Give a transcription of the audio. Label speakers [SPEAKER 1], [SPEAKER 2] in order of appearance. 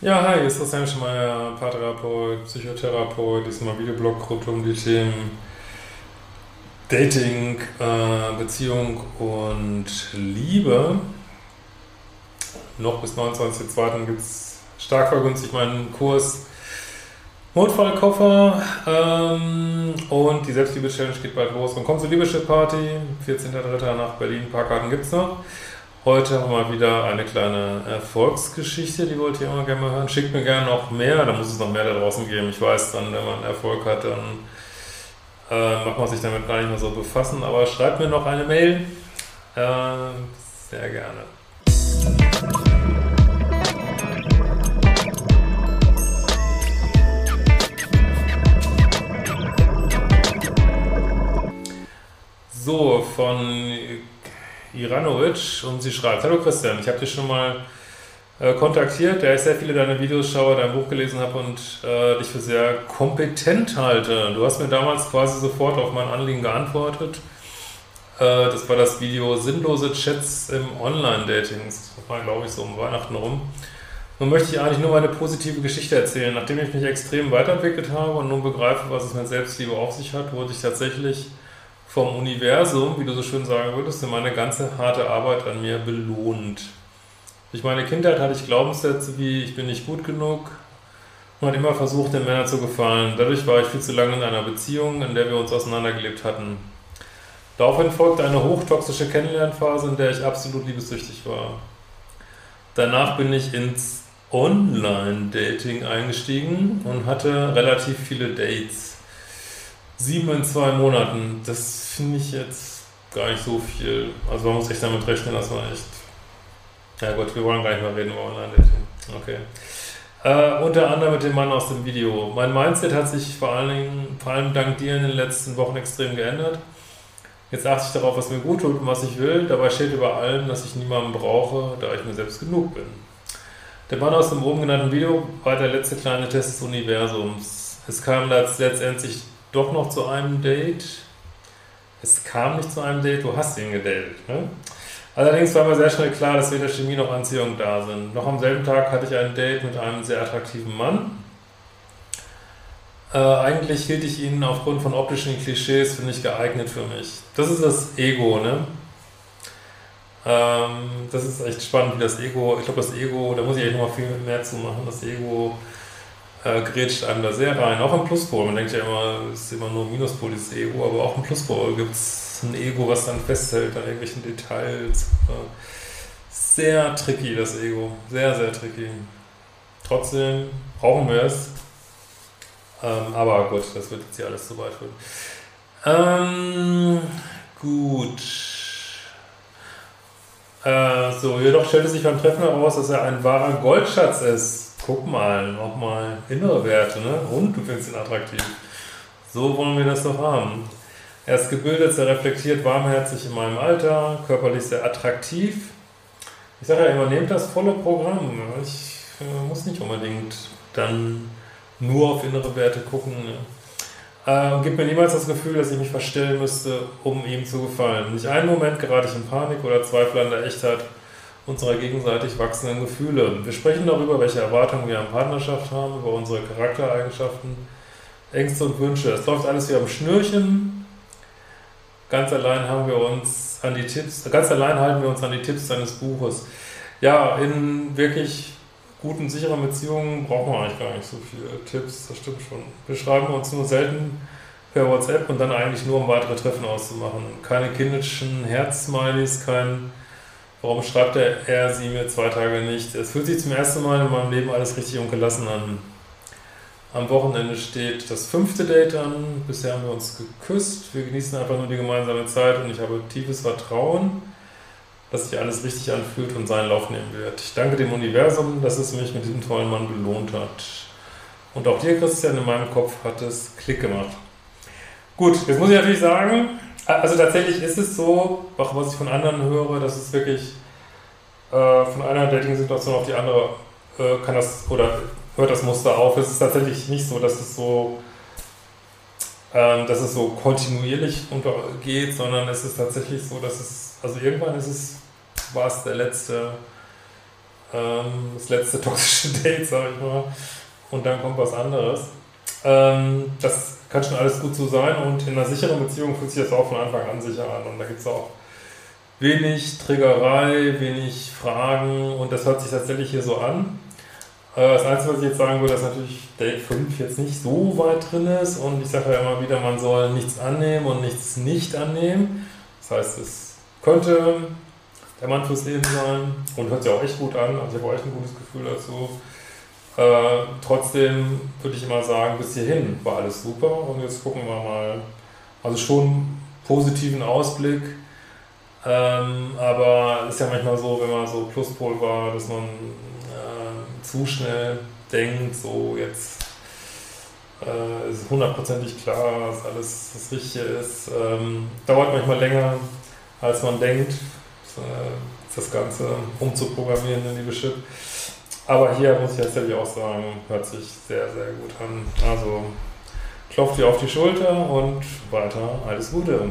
[SPEAKER 1] Ja, hi, ist Christian Schmeier, Paartherapeut, Psychotherapeut, diesmal Videoblog rund um die Themen Dating, äh, Beziehung und Liebe. Noch bis 29.02. gibt es stark vergünstigt meinen Kurs Notfallkoffer ähm, und die Selbstliebe-Challenge geht bald los. Und kommt zur Liebeschip-Party, 14.03. nach Berlin, Parkkarten gibt es noch. Heute haben wir wieder eine kleine Erfolgsgeschichte, die wollt ihr immer gerne mal hören. Schickt mir gerne noch mehr, da muss es noch mehr da draußen geben. Ich weiß dann, wenn man Erfolg hat, dann äh, macht man sich damit gar nicht mehr so befassen. Aber schreibt mir noch eine Mail. Äh, sehr gerne. So, von Iranovic und sie schreibt, Hallo Christian, ich habe dich schon mal äh, kontaktiert, da ich sehr viele deiner Videos schaue, dein Buch gelesen habe und äh, dich für sehr kompetent halte. Du hast mir damals quasi sofort auf mein Anliegen geantwortet. Äh, das war das Video Sinnlose Chats im Online-Dating. Das war, glaube ich, so um Weihnachten rum. Nun möchte ich eigentlich nur meine positive Geschichte erzählen. Nachdem ich mich extrem weiterentwickelt habe und nun begreife, was es mit Selbstliebe auf sich hat, wurde ich tatsächlich vom Universum, wie du so schön sagen würdest, in meine ganze harte Arbeit an mir belohnt. Durch meine Kindheit hatte ich Glaubenssätze wie ich bin nicht gut genug und hatte immer versucht, den Männern zu gefallen. Dadurch war ich viel zu lange in einer Beziehung, in der wir uns auseinandergelebt hatten. Daraufhin folgte eine hochtoxische Kennenlernphase, in der ich absolut liebessüchtig war. Danach bin ich ins Online-Dating eingestiegen und hatte relativ viele Dates. Sieben in zwei Monaten, das finde ich jetzt gar nicht so viel. Also man muss echt damit rechnen, dass man echt. Ja gut, wir wollen gar nicht mehr reden über Online-Dating. Okay. Äh, unter anderem mit dem Mann aus dem Video. Mein Mindset hat sich vor allen Dingen, vor allem dank dir in den letzten Wochen extrem geändert. Jetzt achte ich darauf, was mir gut tut und was ich will. Dabei steht über allem, dass ich niemanden brauche, da ich mir selbst genug bin. Der Mann aus dem oben genannten Video war der letzte kleine Test des Universums. Es kam letztendlich doch noch zu einem Date. Es kam nicht zu einem Date, du hast ihn gedatet. Ne? Allerdings war mir sehr schnell klar, dass weder Chemie noch Anziehung da sind. Noch am selben Tag hatte ich ein Date mit einem sehr attraktiven Mann. Äh, eigentlich hielt ich ihn aufgrund von optischen Klischees für nicht geeignet für mich. Das ist das Ego, ne? Ähm, das ist echt spannend, wie das Ego, ich glaube, das Ego, da muss ich eigentlich noch mal viel mehr zu machen. Das Ego äh, grätscht einem da sehr rein. Auch im Pluspol. Man denkt ja immer, es ist immer nur ein Minuspol, dieses Ego, aber auch im Pluspol gibt es ein Ego, was dann festhält an irgendwelchen Details. Sehr tricky, das Ego. Sehr, sehr tricky. Trotzdem brauchen wir es. Ähm, aber gut, das wird jetzt hier alles zu weit führen. Ähm, gut. Äh, so, jedoch stellte sich beim Treffen heraus, dass er ein wahrer Goldschatz ist guck mal, nochmal innere Werte, ne? Und du findest ihn attraktiv. So wollen wir das doch haben. Er ist gebildet, sehr reflektiert, warmherzig in meinem Alter, körperlich sehr attraktiv. Ich sage ja immer, nehmt das volle Programm. Ich äh, muss nicht unbedingt dann nur auf innere Werte gucken. Ne? Äh, gibt mir niemals das Gefühl, dass ich mich verstellen müsste, um ihm zu gefallen. Nicht einen Moment gerate ich in Panik oder Zweifel an der Echtheit unserer gegenseitig wachsenden Gefühle. Wir sprechen darüber, welche Erwartungen wir an Partnerschaft haben, über unsere Charaktereigenschaften, Ängste und Wünsche. Es läuft alles wie am Schnürchen. Ganz allein haben wir uns an die Tipps, ganz allein halten wir uns an die Tipps seines Buches. Ja, in wirklich guten, sicheren Beziehungen brauchen wir eigentlich gar nicht so viele Tipps, das stimmt schon. Wir schreiben uns nur selten per WhatsApp und dann eigentlich nur, um weitere Treffen auszumachen. Keine kindischen Herzsmileys, kein Warum schreibt er, er sie mir zwei Tage nicht? Es fühlt sich zum ersten Mal in meinem Leben alles richtig und gelassen an. Am Wochenende steht das fünfte Date an. Bisher haben wir uns geküsst. Wir genießen einfach nur die gemeinsame Zeit und ich habe tiefes Vertrauen, dass sich alles richtig anfühlt und seinen Lauf nehmen wird. Ich danke dem Universum, dass es mich mit diesem tollen Mann belohnt hat. Und auch dir, Christian, in meinem Kopf hat es Klick gemacht. Gut, jetzt muss ich natürlich sagen, also tatsächlich ist es so, auch was ich von anderen höre, dass es wirklich äh, von einer Dating-Situation auf die andere äh, kann das oder hört das Muster auf. Es ist tatsächlich nicht so, dass es so, ähm, dass es so kontinuierlich untergeht, sondern es ist tatsächlich so, dass es, also irgendwann ist es, war es der letzte, ähm, das letzte toxische Date, sag ich mal, und dann kommt was anderes. Ähm, das kann schon alles gut so sein und in einer sicheren Beziehung fühlt sich das auch von Anfang an sicher an und da gibt es auch wenig Triggerei, wenig Fragen und das hört sich tatsächlich hier so an. Äh, das Einzige, was ich jetzt sagen würde, ist natürlich Date 5 jetzt nicht so weit drin ist und ich sage ja immer wieder, man soll nichts annehmen und nichts nicht annehmen. Das heißt, es könnte der Mann fürs Leben sein und hört sich auch echt gut an. Also ich habe auch echt ein gutes Gefühl dazu. Äh, trotzdem würde ich immer sagen, bis hierhin war alles super und jetzt gucken wir mal. Also schon positiven Ausblick, ähm, aber es ist ja manchmal so, wenn man so Pluspol war, dass man äh, zu schnell denkt, so jetzt äh, ist hundertprozentig klar, dass alles das Richtige ist. Ähm, dauert manchmal länger, als man denkt, äh, das Ganze umzuprogrammieren in die Beship. Aber hier muss ich tatsächlich auch sagen, hört sich sehr, sehr gut an. Also klopft dir auf die Schulter und weiter alles Gute.